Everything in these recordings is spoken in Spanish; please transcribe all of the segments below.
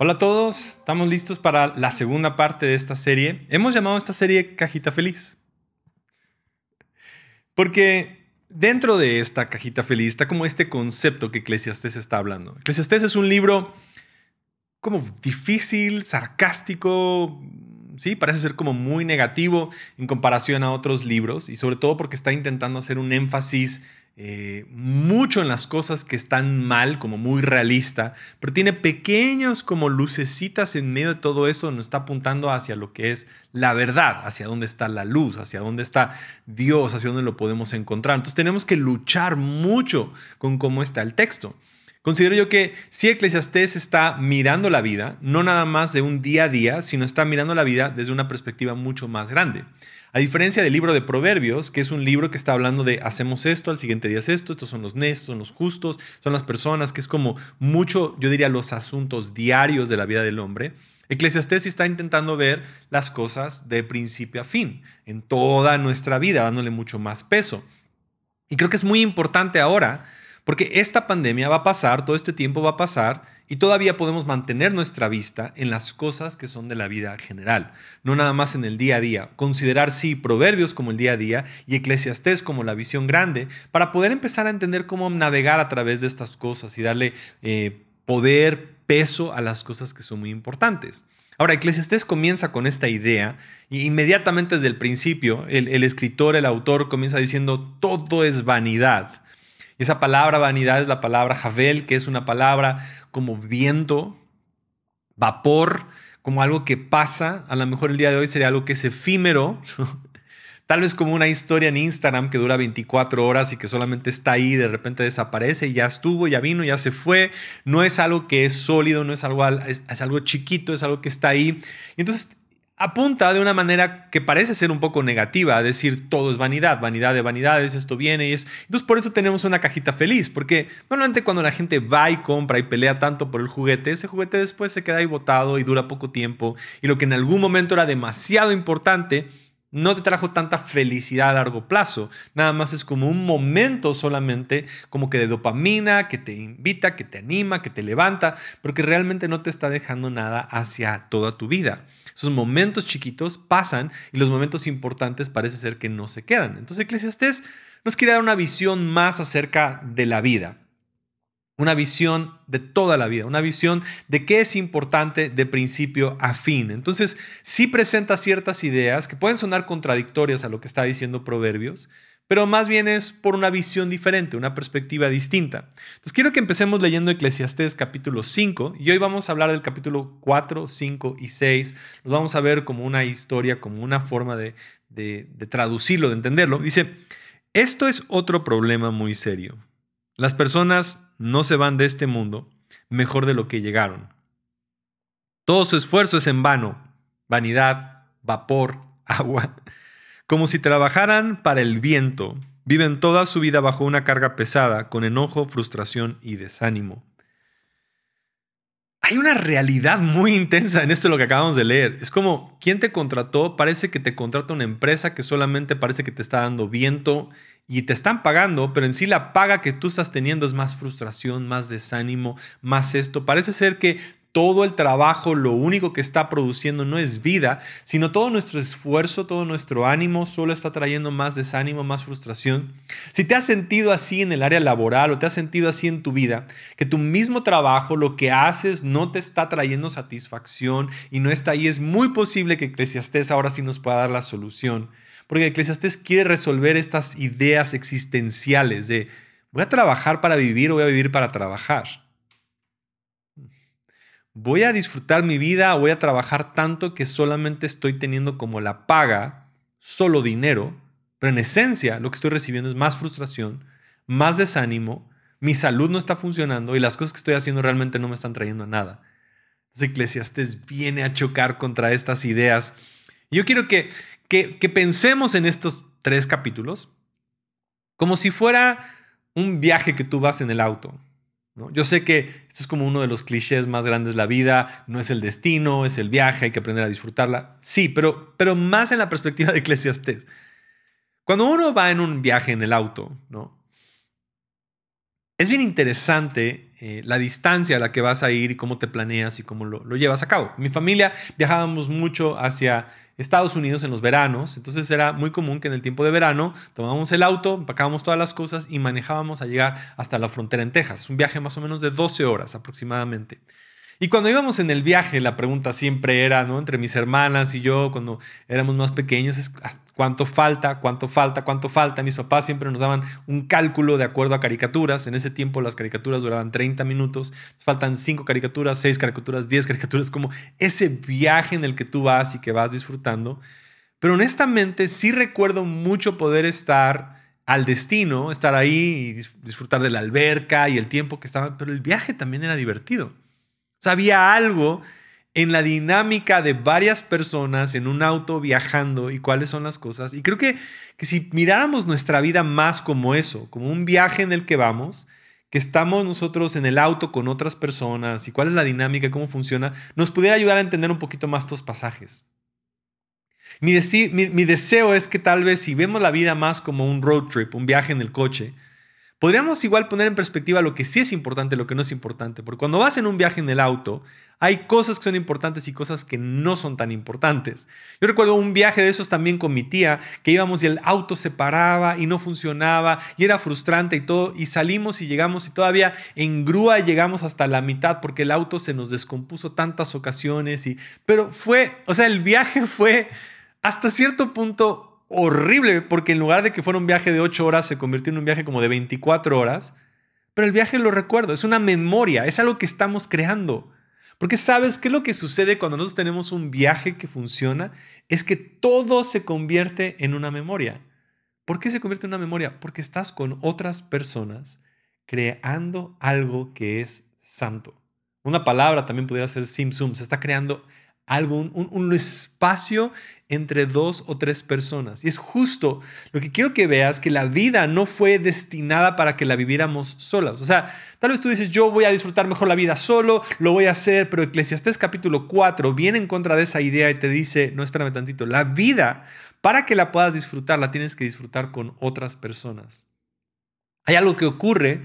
Hola a todos, estamos listos para la segunda parte de esta serie. Hemos llamado esta serie Cajita Feliz. Porque dentro de esta cajita feliz está como este concepto que Eclesiastés está hablando. Eclesiastés es un libro como difícil, sarcástico, sí, parece ser como muy negativo en comparación a otros libros y sobre todo porque está intentando hacer un énfasis eh, mucho en las cosas que están mal, como muy realista, pero tiene pequeños como lucecitas en medio de todo esto donde está apuntando hacia lo que es la verdad, hacia dónde está la luz, hacia dónde está Dios, hacia dónde lo podemos encontrar. Entonces tenemos que luchar mucho con cómo está el texto. Considero yo que si Eclesiastés está mirando la vida, no nada más de un día a día, sino está mirando la vida desde una perspectiva mucho más grande. A diferencia del libro de Proverbios, que es un libro que está hablando de hacemos esto, al siguiente día es esto, estos son los nestos, son los justos, son las personas, que es como mucho, yo diría, los asuntos diarios de la vida del hombre. Eclesiastés está intentando ver las cosas de principio a fin, en toda nuestra vida, dándole mucho más peso. Y creo que es muy importante ahora, porque esta pandemia va a pasar, todo este tiempo va a pasar, y todavía podemos mantener nuestra vista en las cosas que son de la vida general, no nada más en el día a día. Considerar sí proverbios como el día a día y eclesiastés como la visión grande para poder empezar a entender cómo navegar a través de estas cosas y darle eh, poder, peso a las cosas que son muy importantes. Ahora, Eclesiastés comienza con esta idea y inmediatamente desde el principio el, el escritor, el autor comienza diciendo todo es vanidad. Y esa palabra vanidad es la palabra Javel, que es una palabra como viento, vapor, como algo que pasa. A lo mejor el día de hoy sería algo que es efímero. Tal vez como una historia en Instagram que dura 24 horas y que solamente está ahí, de repente desaparece y ya estuvo, ya vino, ya se fue. No es algo que es sólido, no es algo, es, es algo chiquito, es algo que está ahí. Y entonces apunta de una manera que parece ser un poco negativa, a decir todo es vanidad, vanidad de vanidades, esto viene y es... Entonces por eso tenemos una cajita feliz, porque normalmente cuando la gente va y compra y pelea tanto por el juguete, ese juguete después se queda ahí botado y dura poco tiempo, y lo que en algún momento era demasiado importante, no te trajo tanta felicidad a largo plazo. Nada más es como un momento solamente, como que de dopamina, que te invita, que te anima, que te levanta, pero que realmente no te está dejando nada hacia toda tu vida. Esos momentos chiquitos pasan y los momentos importantes parece ser que no se quedan. Entonces Eclesiastés nos quiere dar una visión más acerca de la vida una visión de toda la vida, una visión de qué es importante de principio a fin. Entonces, sí presenta ciertas ideas que pueden sonar contradictorias a lo que está diciendo Proverbios, pero más bien es por una visión diferente, una perspectiva distinta. Entonces, quiero que empecemos leyendo Eclesiastés capítulo 5 y hoy vamos a hablar del capítulo 4, 5 y 6. Los vamos a ver como una historia, como una forma de, de traducirlo, de entenderlo. Dice, esto es otro problema muy serio. Las personas no se van de este mundo mejor de lo que llegaron. Todo su esfuerzo es en vano, vanidad, vapor, agua, como si trabajaran para el viento. Viven toda su vida bajo una carga pesada, con enojo, frustración y desánimo. Hay una realidad muy intensa en esto de lo que acabamos de leer. Es como, ¿quién te contrató? Parece que te contrata una empresa que solamente parece que te está dando viento y te están pagando, pero en sí la paga que tú estás teniendo es más frustración, más desánimo, más esto. Parece ser que todo el trabajo, lo único que está produciendo no es vida, sino todo nuestro esfuerzo, todo nuestro ánimo solo está trayendo más desánimo, más frustración. Si te has sentido así en el área laboral o te has sentido así en tu vida, que tu mismo trabajo, lo que haces, no te está trayendo satisfacción y no está ahí, es muy posible que Eclesiastés ahora sí nos pueda dar la solución porque Eclesiastés quiere resolver estas ideas existenciales de voy a trabajar para vivir o voy a vivir para trabajar. Voy a disfrutar mi vida voy a trabajar tanto que solamente estoy teniendo como la paga, solo dinero, pero en esencia lo que estoy recibiendo es más frustración, más desánimo, mi salud no está funcionando y las cosas que estoy haciendo realmente no me están trayendo nada. Entonces Eclesiastés viene a chocar contra estas ideas. Yo quiero que, que, pensemos en estos tres capítulos como si fuera un viaje que tú vas en el auto. ¿no? Yo sé que esto es como uno de los clichés más grandes de la vida, no es el destino, es el viaje, hay que aprender a disfrutarla. Sí, pero, pero más en la perspectiva de Eclesiastés. Cuando uno va en un viaje en el auto, ¿no? Es bien interesante eh, la distancia a la que vas a ir y cómo te planeas y cómo lo, lo llevas a cabo. Mi familia viajábamos mucho hacia Estados Unidos en los veranos, entonces era muy común que en el tiempo de verano tomábamos el auto, empacábamos todas las cosas y manejábamos a llegar hasta la frontera en Texas, un viaje más o menos de 12 horas aproximadamente. Y cuando íbamos en el viaje, la pregunta siempre era, ¿no? Entre mis hermanas y yo, cuando éramos más pequeños, es cuánto falta, cuánto falta, cuánto falta. Mis papás siempre nos daban un cálculo de acuerdo a caricaturas. En ese tiempo las caricaturas duraban 30 minutos. faltan 5 caricaturas, 6 caricaturas, 10 caricaturas, como ese viaje en el que tú vas y que vas disfrutando. Pero honestamente sí recuerdo mucho poder estar al destino, estar ahí y disfrutar de la alberca y el tiempo que estaba, pero el viaje también era divertido. O había algo en la dinámica de varias personas en un auto viajando y cuáles son las cosas. Y creo que, que si miráramos nuestra vida más como eso, como un viaje en el que vamos, que estamos nosotros en el auto con otras personas y cuál es la dinámica, cómo funciona, nos pudiera ayudar a entender un poquito más estos pasajes. Mi, deseo es que tal vez si vemos la vida más como un road trip, un viaje en el coche, Podríamos igual poner en perspectiva lo que sí es importante lo que no es importante, porque cuando vas en un viaje en el auto, hay cosas que son importantes y cosas que no son tan importantes. Yo recuerdo un viaje de esos también con mi tía, que íbamos y el auto se paraba y no funcionaba y era frustrante y todo, y salimos y llegamos y todavía en grúa llegamos hasta la mitad porque el auto se nos descompuso tantas ocasiones, y, pero fue, o sea, el viaje fue hasta cierto punto horrible porque en lugar de que fuera un viaje de 8 horas se convirtió en un viaje como de 24 horas. Pero el viaje lo recuerdo, es una memoria, es algo que estamos creando. Porque sabes qué es lo que sucede cuando nosotros tenemos un viaje que funciona? Es que todo se convierte en una memoria. ¿Por qué se convierte en una memoria? Porque estás con otras personas creando algo que es santo. Una palabra también podría ser simsum, se está creando algo, un, espacio entre dos o tres personas. Y es justo lo que quiero que veas, que la vida no fue destinada para que la viviéramos solas. O sea, tal vez tú dices, yo voy a disfrutar mejor la vida solo, lo voy a hacer, pero Eclesiastés capítulo 4 viene en contra de esa idea y te dice, no, espérame tantito, la vida, para que la puedas disfrutar, la tienes que disfrutar con otras personas. Hay algo que ocurre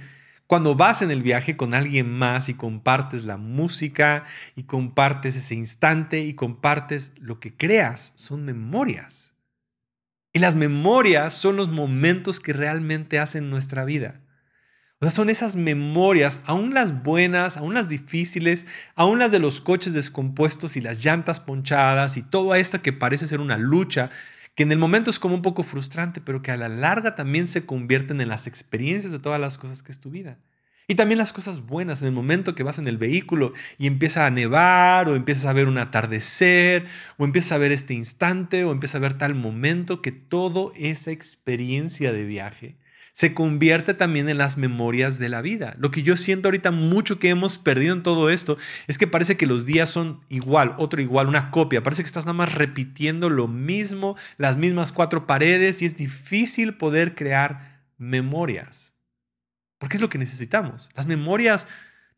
cuando vas en el viaje con alguien más y compartes la música y compartes ese instante y compartes lo que creas, son memorias. Y las memorias son los momentos que realmente hacen nuestra vida. O sea, son esas memorias, aún las buenas, aún las difíciles, aún las de los coches descompuestos y las llantas ponchadas y todo esto que parece ser una lucha, que en el momento es como un poco frustrante, pero que a la larga también se convierten en las experiencias de todas las cosas que es tu vida. Y también las cosas buenas, en el momento que vas en el vehículo y empieza a nevar o empiezas a ver un atardecer o empiezas a ver este instante o empiezas a ver tal momento que toda esa experiencia de viaje se convierte también en las memorias de la vida. Lo que yo siento ahorita mucho que hemos perdido en todo esto es que parece que los días son igual, otro igual, una copia. Parece que estás nada más repitiendo lo mismo, las mismas cuatro paredes y es difícil poder crear memorias. Porque es lo que necesitamos. Las memorias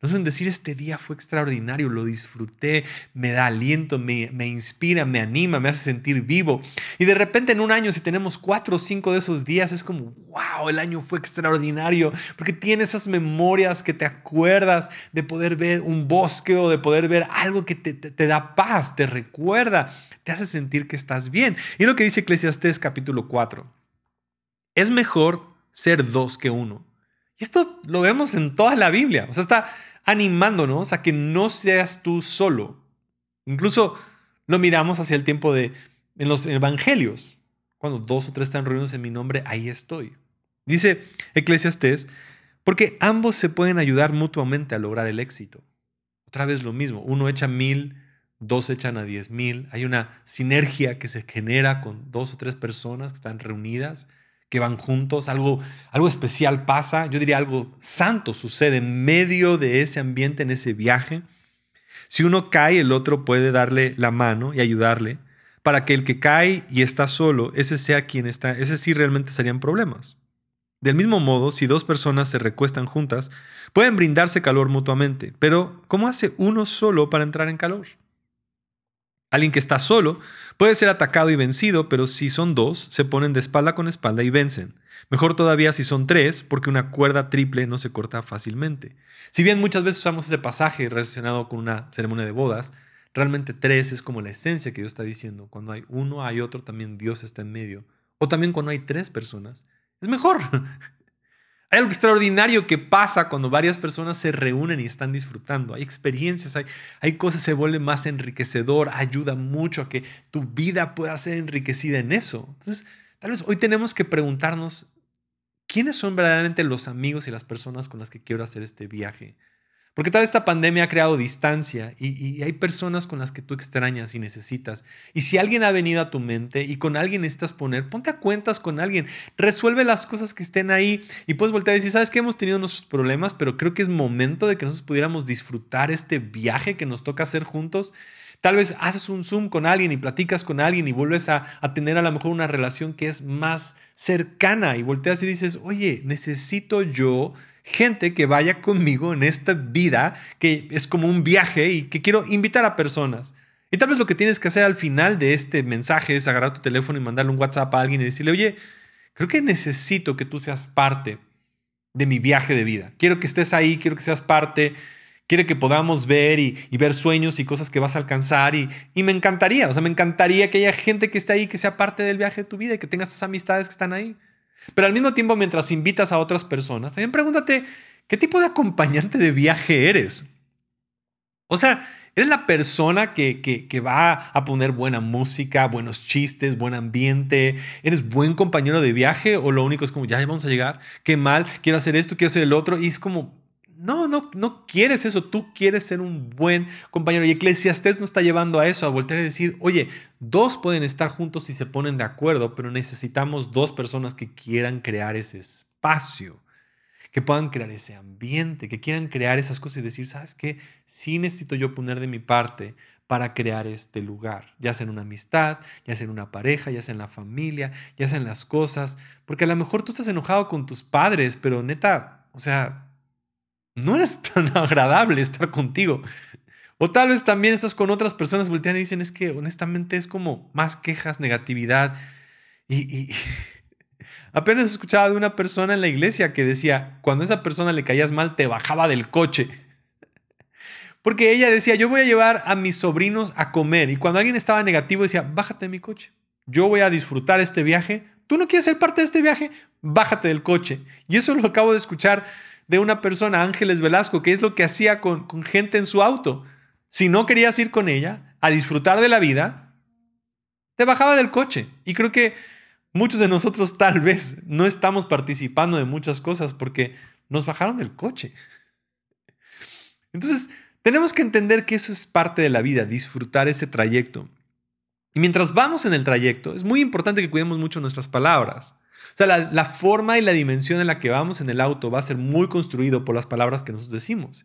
nos hacen decir, este día fue extraordinario, lo disfruté, me da aliento, me, me, inspira, me anima, me hace sentir vivo. Y de repente en un año, si tenemos cuatro o cinco de esos días, es como, wow, el año fue extraordinario, porque tienes esas memorias que te acuerdas de poder ver un bosque o de poder ver algo que te, te, da paz, te recuerda, te hace sentir que estás bien. Y lo que dice Eclesiastés capítulo 4, es mejor ser dos que uno. Y esto lo vemos en toda la Biblia. O sea, está animándonos a que no seas tú solo. Incluso lo miramos hacia el tiempo de en los evangelios. Cuando dos o tres están reunidos en mi nombre, ahí estoy. Dice Eclesiastés, porque ambos se pueden ayudar mutuamente a lograr el éxito. Otra vez lo mismo, uno echa mil, dos echan a diez mil. Hay una sinergia que se genera con dos o tres personas que están reunidas que van juntos, algo, algo especial pasa, yo diría algo santo sucede en medio de ese ambiente, en ese viaje. Si uno cae, el otro puede darle la mano y ayudarle para que el que cae y está solo, ese sea quien está, ese sí realmente serían problemas. Del mismo modo, si dos personas se recuestan juntas, pueden brindarse calor mutuamente, pero ¿cómo hace uno solo para entrar en calor? Alguien que está solo puede ser atacado y vencido, pero si son dos, se ponen de espalda con espalda y vencen. Mejor todavía si son tres, porque una cuerda triple no se corta fácilmente. Si bien muchas veces usamos ese pasaje relacionado con una ceremonia de bodas, realmente tres es como la esencia que Dios está diciendo. Cuando hay uno, hay otro, también Dios está en medio. O también cuando hay tres personas, es mejor. Hay algo extraordinario que pasa cuando varias personas se reúnen y están disfrutando. Hay experiencias, hay, hay cosas, se vuelve más enriquecedor, ayuda mucho a que tu vida pueda ser enriquecida en eso. Entonces, tal vez hoy tenemos que preguntarnos, ¿quiénes son verdaderamente los amigos y las personas con las que quiero hacer este viaje? Porque tal esta pandemia ha creado distancia y, hay personas con las que tú extrañas y necesitas. Y si alguien ha venido a tu mente y con alguien necesitas poner, ponte a cuentas con alguien, resuelve las cosas que estén ahí y puedes voltear y decir, sabes que hemos tenido nuestros problemas, pero creo que es momento de que nosotros pudiéramos disfrutar este viaje que nos toca hacer juntos. Tal vez haces un Zoom con alguien y platicas con alguien y vuelves a, a, tener a lo mejor una relación que es más cercana y volteas y dices, oye, necesito yo gente que vaya conmigo en esta vida, que es como un viaje y que quiero invitar a personas. Y tal vez lo que tienes que hacer al final de este mensaje es agarrar tu teléfono y mandarle un WhatsApp a alguien y decirle, oye, creo que necesito que tú seas parte de mi viaje de vida. Quiero que estés ahí, quiero que seas parte, quiero que podamos ver y, ver sueños y cosas que vas a alcanzar. Y, y, me encantaría, o sea, me encantaría que haya gente que esté ahí, que sea parte del viaje de tu vida y que tengas esas amistades que están ahí. Pero al mismo tiempo, mientras invitas a otras personas, también pregúntate, ¿qué tipo de acompañante de viaje eres? O sea, ¿eres la persona que, que, va a poner buena música, buenos chistes, buen ambiente? ¿Eres buen compañero de viaje? ¿O lo único es como, ya vamos a llegar? ¿Qué mal? Quiero hacer esto, quiero hacer el otro. Y es como, no, no, no quieres eso. Tú quieres ser un buen compañero. Y Eclesiastés nos está llevando a eso, a voltear y decir, oye, dos pueden estar juntos si se ponen de acuerdo, pero necesitamos dos personas que quieran crear ese espacio, que puedan crear ese ambiente, que quieran crear esas cosas y decir, ¿sabes qué? Sí necesito yo poner de mi parte para crear este lugar, ya sea en una amistad, ya sea en una pareja, ya sea en la familia, ya sea en las cosas, porque a lo mejor tú estás enojado con tus padres, pero neta, o sea, no eres tan agradable estar contigo. O tal vez también estás con otras personas voltean y dicen, es que honestamente es como más quejas, negatividad. Y, apenas escuchaba de una persona en la iglesia que decía, cuando a esa persona le caías mal, te bajaba del coche. Porque ella decía, yo voy a llevar a mis sobrinos a comer. Y cuando alguien estaba negativo, decía, bájate de mi coche. Yo voy a disfrutar este viaje. ¿Tú no quieres ser parte de este viaje? Bájate del coche. Y eso lo acabo de escuchar de una persona, Ángeles Velasco, que es lo que hacía con, gente en su auto. Si no querías ir con ella a disfrutar de la vida, te bajaba del coche. Y creo que muchos de nosotros tal vez no estamos participando de muchas cosas porque nos bajaron del coche. Entonces, tenemos que entender que eso es parte de la vida, disfrutar ese trayecto. Y mientras vamos en el trayecto, es muy importante que cuidemos mucho nuestras palabras. O sea, la, forma y la dimensión en la que vamos en el auto va a ser muy construido por las palabras que nos decimos.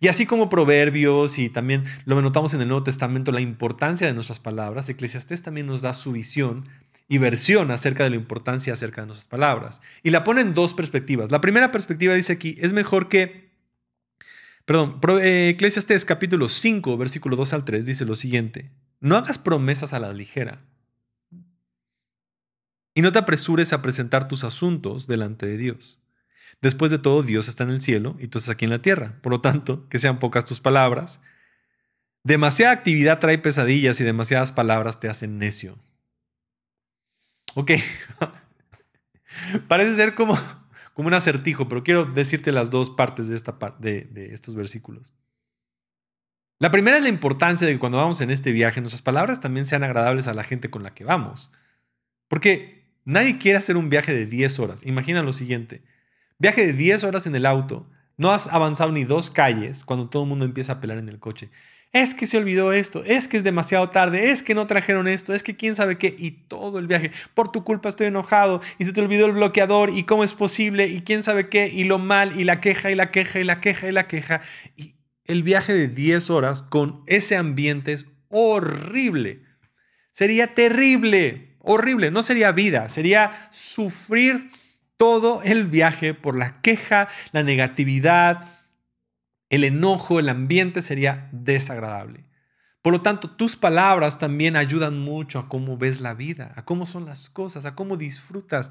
Y así como proverbios y también lo notamos en el Nuevo Testamento, la importancia de nuestras palabras, Eclesiastés también nos da su visión y versión acerca de la importancia acerca de nuestras palabras. Y la pone en dos perspectivas. La primera perspectiva dice aquí, es mejor que, perdón, eh, Eclesiastés capítulo 5, versículo 2 al 3 dice lo siguiente, no hagas promesas a la ligera y no te apresures a presentar tus asuntos delante de Dios. Después de todo, Dios está en el cielo y tú estás aquí en la tierra. Por lo tanto, que sean pocas tus palabras. Demasiada actividad trae pesadillas y demasiadas palabras te hacen necio. Ok. Parece ser como, como un acertijo, pero quiero decirte las dos partes de, esta, de, de estos versículos. La primera es la importancia de que cuando vamos en este viaje, nuestras palabras también sean agradables a la gente con la que vamos. Porque Nadie quiere hacer un viaje de 10 horas. Imagina lo siguiente. Viaje de 10 horas en el auto. No has avanzado ni dos calles cuando todo el mundo empieza a pelar en el coche. Es que se olvidó esto, es que es demasiado tarde, es que no trajeron esto, es que quién sabe qué, y todo el viaje. Por tu culpa estoy enojado y se te olvidó el bloqueador y cómo es posible y quién sabe qué, y lo mal y la queja y la queja y la queja y la queja. Y el viaje de 10 horas con ese ambiente es horrible. Sería terrible horrible, no sería vida, sería sufrir todo el viaje por la queja, la negatividad, el enojo, el ambiente sería desagradable. Por lo tanto, tus palabras también ayudan mucho a cómo ves la vida, a cómo son las cosas, a cómo disfrutas.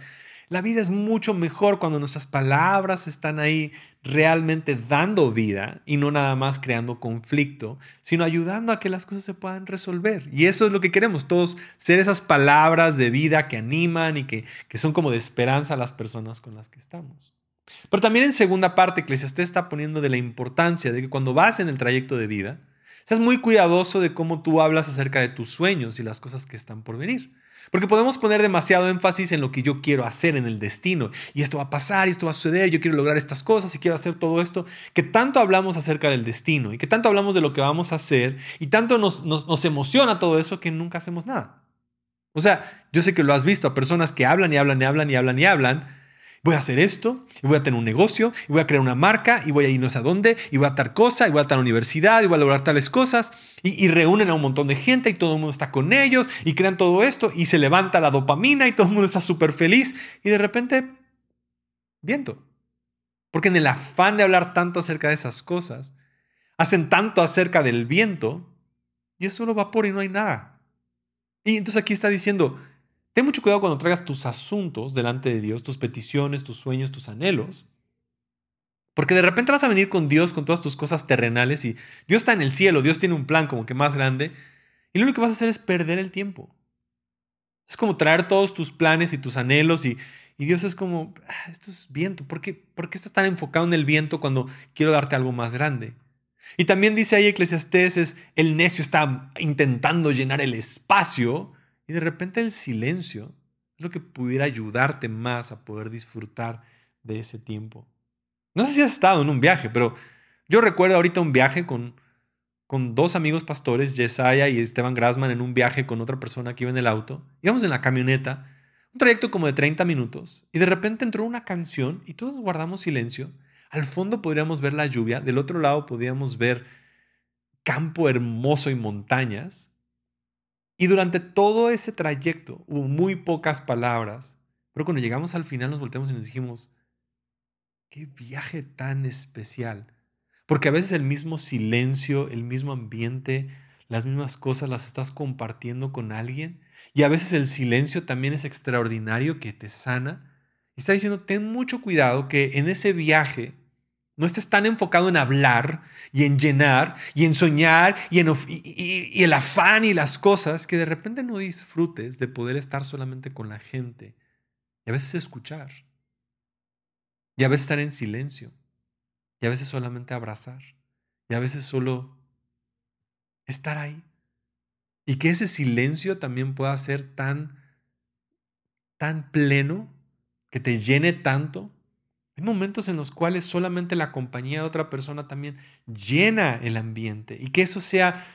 La vida es mucho mejor cuando nuestras palabras están ahí realmente dando vida y no nada más creando conflicto, sino ayudando a que las cosas se puedan resolver. Y eso es lo que queremos, todos ser esas palabras de vida que animan y que, que son como de esperanza a las personas con las que estamos. Pero también en segunda parte, Eclesiastés está poniendo de la importancia de que cuando vas en el trayecto de vida, seas muy cuidadoso de cómo tú hablas acerca de tus sueños y las cosas que están por venir. Porque podemos poner demasiado énfasis en lo que yo quiero hacer en el destino. Y esto va a pasar, y esto va a suceder, yo quiero lograr estas cosas y quiero hacer todo esto. Que tanto hablamos acerca del destino y que tanto hablamos de lo que vamos a hacer y tanto nos, nos emociona todo eso que nunca hacemos nada. O sea, yo sé que lo has visto a personas que hablan y hablan y hablan y hablan y hablan voy a hacer esto, y voy a tener un negocio, y voy a crear una marca, y voy a irnos a dónde, y voy a tal cosa, y voy a tal universidad, y voy a lograr tales cosas, y, reúnen a un montón de gente, y todo el mundo está con ellos, y crean todo esto, y se levanta la dopamina, y todo el mundo está súper feliz, y de repente, viento. Porque en el afán de hablar tanto acerca de esas cosas, hacen tanto acerca del viento, y es solo vapor y no hay nada. Y entonces aquí está diciendo, Ten mucho cuidado cuando traigas tus asuntos delante de Dios, tus peticiones, tus sueños, tus anhelos. Porque de repente vas a venir con Dios con todas tus cosas terrenales y Dios está en el cielo, Dios tiene un plan como que más grande y lo único que vas a hacer es perder el tiempo. Es como traer todos tus planes y tus anhelos y, Dios es como, ah, esto es viento, ¿Por qué, ¿por qué estás tan enfocado en el viento cuando quiero darte algo más grande? Y también dice ahí Eclesiastés, es, el necio está intentando llenar el espacio y de repente el silencio es lo que pudiera ayudarte más a poder disfrutar de ese tiempo. No sé si has estado en un viaje, pero yo recuerdo ahorita un viaje con, con dos amigos pastores, Yesaya y Esteban Grasman, en un viaje con otra persona que iba en el auto. Íbamos en la camioneta, un trayecto como de 30 minutos, y de repente entró una canción y todos guardamos silencio. Al fondo podríamos ver la lluvia, del otro lado podíamos ver campo hermoso y montañas. Y durante todo ese trayecto hubo muy pocas palabras, pero cuando llegamos al final nos volteamos y nos dijimos, qué viaje tan especial. Porque a veces el mismo silencio, el mismo ambiente, las mismas cosas las estás compartiendo con alguien. Y a veces el silencio también es extraordinario que te sana. Y está diciendo, ten mucho cuidado que en ese viaje no estés tan enfocado en hablar y en llenar y en soñar y en y, el afán y las cosas que de repente no disfrutes de poder estar solamente con la gente y a veces escuchar. Y a veces estar en silencio. Y a veces solamente abrazar. Y a veces solo estar ahí. Y que ese silencio también pueda ser tan tan pleno que te llene tanto hay momentos en los cuales solamente la compañía de otra persona también llena el ambiente y que eso sea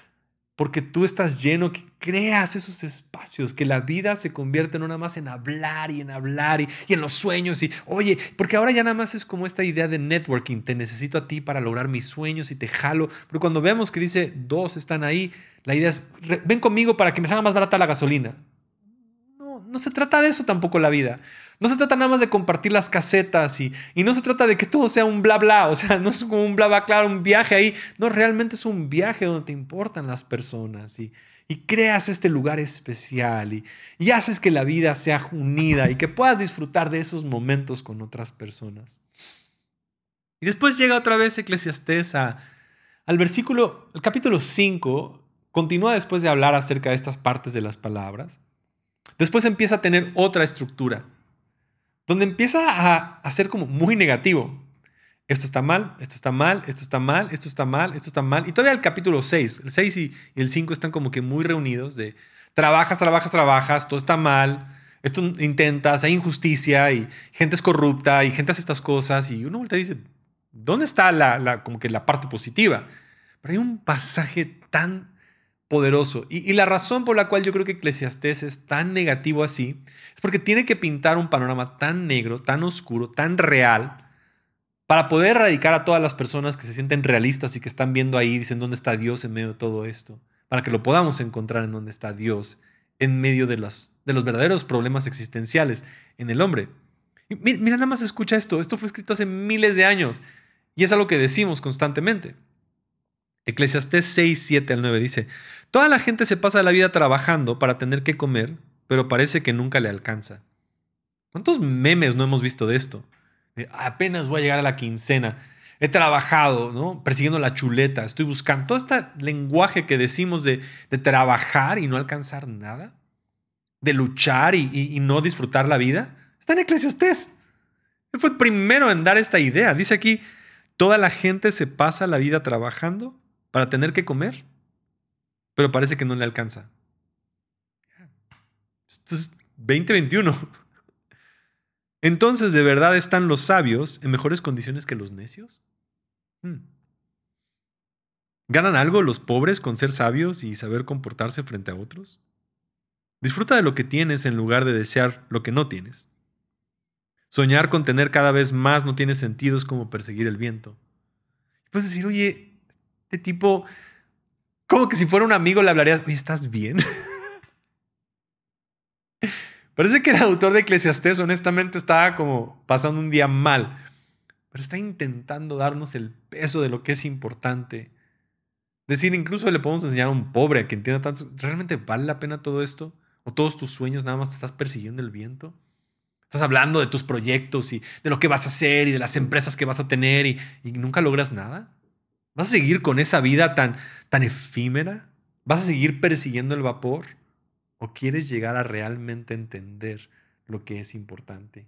porque tú estás lleno, que creas esos espacios, que la vida se convierte no nada más en hablar y en hablar y, en los sueños y, oye, porque ahora ya nada más es como esta idea de networking, te necesito a ti para lograr mis sueños y te jalo, pero cuando vemos que dice dos están ahí, la idea es, ven conmigo para que me salga más barata la gasolina. No, se trata de eso tampoco la vida. No se trata nada más de compartir las casetas y, no se trata de que todo sea un bla bla, o sea, no es como un bla bla, claro, un viaje ahí. No, realmente es un viaje donde te importan las personas y, creas este lugar especial y, y, haces que la vida sea unida y que puedas disfrutar de esos momentos con otras personas. Y después llega otra vez Eclesiastés al versículo, el capítulo 5, continúa después de hablar acerca de estas partes de las palabras. Después empieza a tener otra estructura donde empieza a, ser como muy negativo. Esto está mal, esto está mal, esto está mal, esto está mal, esto está mal. Y todavía el capítulo 6, el 6 y, el 5 están como que muy reunidos de trabajas, trabajas, trabajas, todo está mal, esto intentas, hay injusticia y gente es corrupta y gente hace estas cosas y uno y dice, ¿dónde está la, como que la parte positiva? Pero hay un pasaje tan poderoso. Y, la razón por la cual yo creo que Eclesiastés es tan negativo así es porque tiene que pintar un panorama tan negro, tan oscuro, tan real, para poder erradicar a todas las personas que se sienten realistas y que están viendo ahí, dicen dónde está Dios en medio de todo esto, para que lo podamos encontrar en dónde está Dios en medio de los, de los verdaderos problemas existenciales en el hombre. mira, mira, nada más escucha esto, esto fue escrito hace miles de años y es algo que decimos constantemente. Eclesiastés 6, 7 al 9 dice, Toda la gente se pasa la vida trabajando para tener que comer, pero parece que nunca le alcanza. ¿Cuántos memes no hemos visto de esto? apenas voy a llegar a la quincena. He trabajado, ¿no? Persiguiendo la chuleta. Estoy buscando todo este lenguaje que decimos de, trabajar y no alcanzar nada. De luchar y, y no disfrutar la vida. Está en Eclesiastés. Él fue el primero en dar esta idea. Dice aquí, toda la gente se pasa la vida trabajando para tener que comer, pero parece que no le alcanza. Esto es 2021. Entonces, ¿de verdad están los sabios en mejores condiciones que los necios? Hmm. ¿Ganan algo los pobres con ser sabios y saber comportarse frente a otros? Disfruta de lo que tienes en lugar de desear lo que no tienes. Soñar con tener cada vez más no tiene sentido, es como perseguir el viento. Puedes decir, oye, este tipo, como que si fuera un amigo le hablarías, oye, ¿estás bien? Parece que el autor de Eclesiastés honestamente estaba como pasando un día mal, pero está intentando darnos el peso de lo que es importante. Decir, incluso le podemos enseñar a un pobre a que entienda tanto, ¿realmente vale la pena todo esto? ¿O todos tus sueños nada más te estás persiguiendo el viento? Estás hablando de tus proyectos y de lo que vas a hacer y de las empresas que vas a tener y, nunca logras nada. ¿Vas a seguir con esa vida tan, tan efímera? ¿Vas a seguir persiguiendo el vapor? ¿O quieres llegar a realmente entender lo que es importante?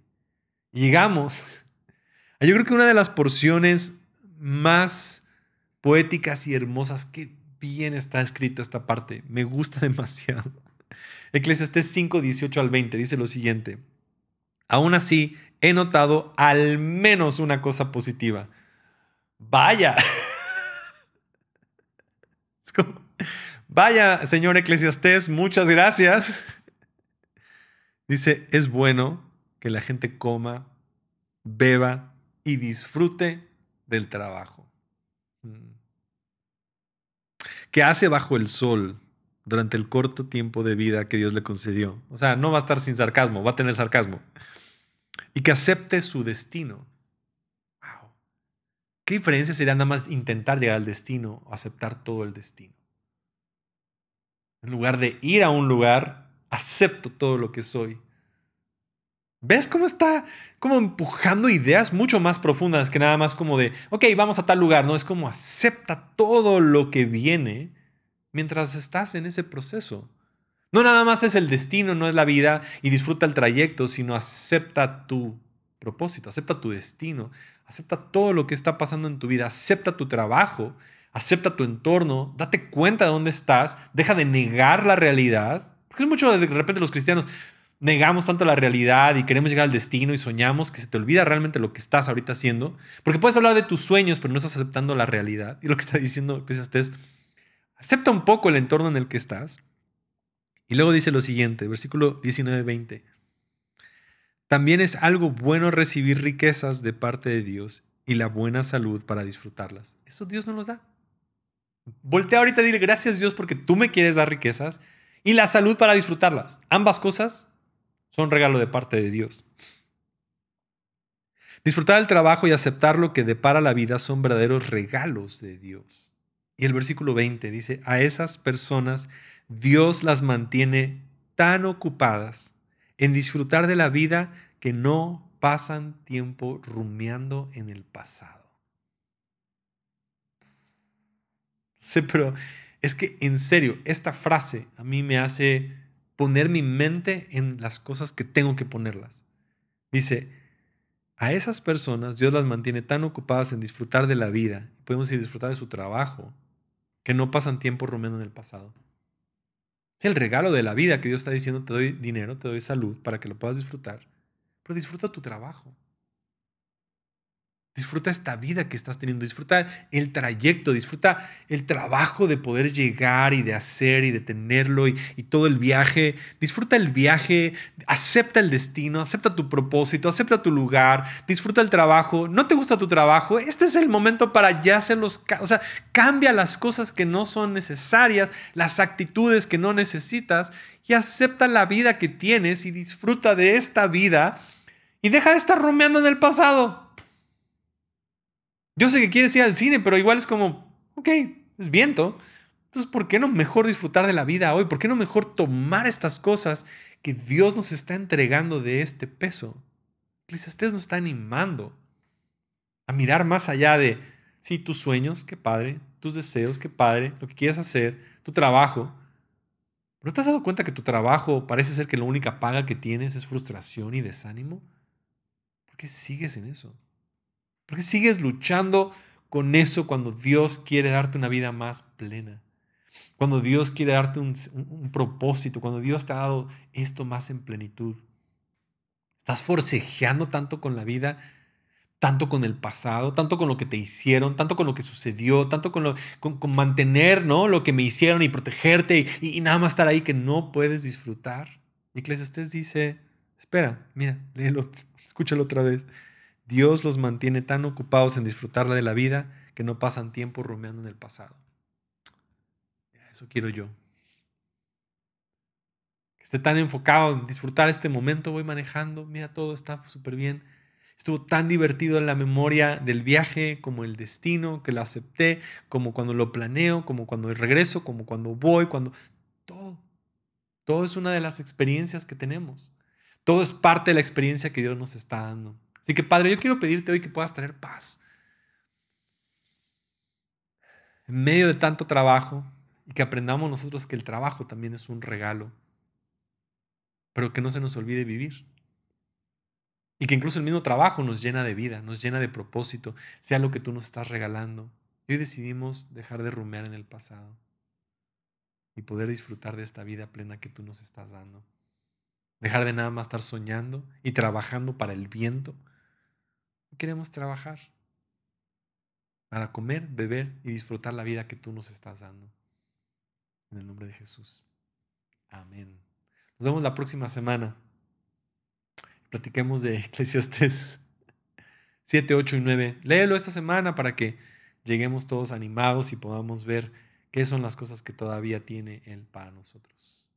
llegamos yo creo que una de las porciones más poéticas y hermosas, que bien está escrita esta parte, me gusta demasiado. Eclesiastés 5, 18 al 20 dice lo siguiente. Aún así, he notado al menos una cosa positiva. Vaya. Vaya, señor Eclesiastés, muchas gracias. Dice, es bueno que la gente coma, beba y disfrute del trabajo. Mm. Que hace bajo el sol durante el corto tiempo de vida que Dios le concedió. O sea, no va a estar sin sarcasmo, va a tener sarcasmo y que acepte su destino. ¿Qué diferencia sería nada más intentar llegar al destino o aceptar todo el destino? En lugar de ir a un lugar, acepto todo lo que soy. ¿Ves cómo está como empujando ideas mucho más profundas que nada más como de, ok, vamos a tal lugar? No, es como acepta todo lo que viene mientras estás en ese proceso. No nada más es el destino, no es la vida y disfruta el trayecto, sino acepta tu propósito, acepta tu destino, acepta todo lo que está pasando en tu vida, acepta tu trabajo, acepta tu entorno, date cuenta de dónde estás, deja de negar la realidad, porque es mucho de repente los cristianos negamos tanto la realidad y queremos llegar al destino y soñamos que se te olvida realmente lo que estás ahorita haciendo, porque puedes hablar de tus sueños, pero no estás aceptando la realidad. Y lo que está diciendo es, acepta un poco el entorno en el que estás y luego dice lo siguiente, versículo 19-20. También es algo bueno recibir riquezas de parte de Dios y la buena salud para disfrutarlas. Eso Dios no nos da. Voltea ahorita y dile gracias Dios porque tú me quieres dar riquezas y la salud para disfrutarlas. Ambas cosas son regalo de parte de Dios. Disfrutar el trabajo y aceptar lo que depara la vida son verdaderos regalos de Dios. Y el versículo 20 dice, a esas personas Dios las mantiene tan ocupadas en disfrutar de la vida que no pasan tiempo rumiando en el pasado. Sí, pero es que en serio, esta frase a mí me hace poner mi mente en las cosas que tengo que ponerlas. Dice, a esas personas Dios las mantiene tan ocupadas en disfrutar de la vida, podemos decir disfrutar de su trabajo, que no pasan tiempo rumiando en el pasado. Es el regalo de la vida que Dios está diciendo, te doy dinero, te doy salud para que lo puedas disfrutar. Pero disfruta tu trabajo. Disfruta esta vida que estás teniendo, disfruta el trayecto, disfruta el trabajo de poder llegar y de hacer y de tenerlo y, todo el viaje. Disfruta el viaje, acepta el destino, acepta tu propósito, acepta tu lugar, disfruta el trabajo. ¿No te gusta tu trabajo? Este es el momento para ya hacerlos, o sea, cambia las cosas que no son necesarias, las actitudes que no necesitas y acepta la vida que tienes y disfruta de esta vida y deja de estar rumiando en el pasado. Yo sé que quieres ir al cine, pero igual es como, ok, es viento. Entonces, ¿por qué no mejor disfrutar de la vida hoy? ¿Por qué no mejor tomar estas cosas que Dios nos está entregando de este peso? Eclesiastés nos está animando a mirar más allá de, sí, tus sueños, qué padre, tus deseos, qué padre, lo que quieras hacer, tu trabajo. ¿Pero te has dado cuenta que tu trabajo parece ser que la única paga que tienes es frustración y desánimo? ¿Por qué sigues en eso? ¿Por qué sigues luchando con eso cuando Dios quiere darte una vida más plena? Cuando Dios quiere darte un, propósito, cuando Dios te ha dado esto más en plenitud. Estás forcejeando tanto con la vida tanto con el pasado, tanto con lo que te hicieron, tanto con lo que sucedió, tanto con, mantener ¿no? lo que me hicieron y protegerte y, nada más estar ahí que no puedes disfrutar. Y Eclesiastés dice, espera, mira, léelo, escúchalo otra vez. Dios los mantiene tan ocupados en disfrutar de la vida que no pasan tiempo rumiando en el pasado. Eso quiero yo. Que esté tan enfocado en disfrutar este momento, voy manejando, mira, todo está súper bien Estuvo tan divertido en la memoria del viaje como el destino, que lo acepté, como cuando lo planeo, como cuando regreso, como cuando voy, cuando... Todo. Todo es una de las experiencias que tenemos. Todo es parte de la experiencia que Dios nos está dando. Así que Padre, yo quiero pedirte hoy que puedas traer paz. En medio de tanto trabajo y que aprendamos nosotros que el trabajo también es un regalo, pero que no se nos olvide vivir. Y que incluso el mismo trabajo nos llena de vida, nos llena de propósito, sea lo que tú nos estás regalando. Y hoy decidimos dejar de rumear en el pasado y poder disfrutar de esta vida plena que tú nos estás dando. Dejar de nada más estar soñando y trabajando para el viento. Queremos trabajar para comer, beber y disfrutar la vida que tú nos estás dando. En el nombre de Jesús. Amén. Nos vemos la próxima semana platiquemos de Eclesiastes 7, 8 y 9. Léelo esta semana para que lleguemos todos animados y podamos ver qué son las cosas que todavía tiene Él para nosotros.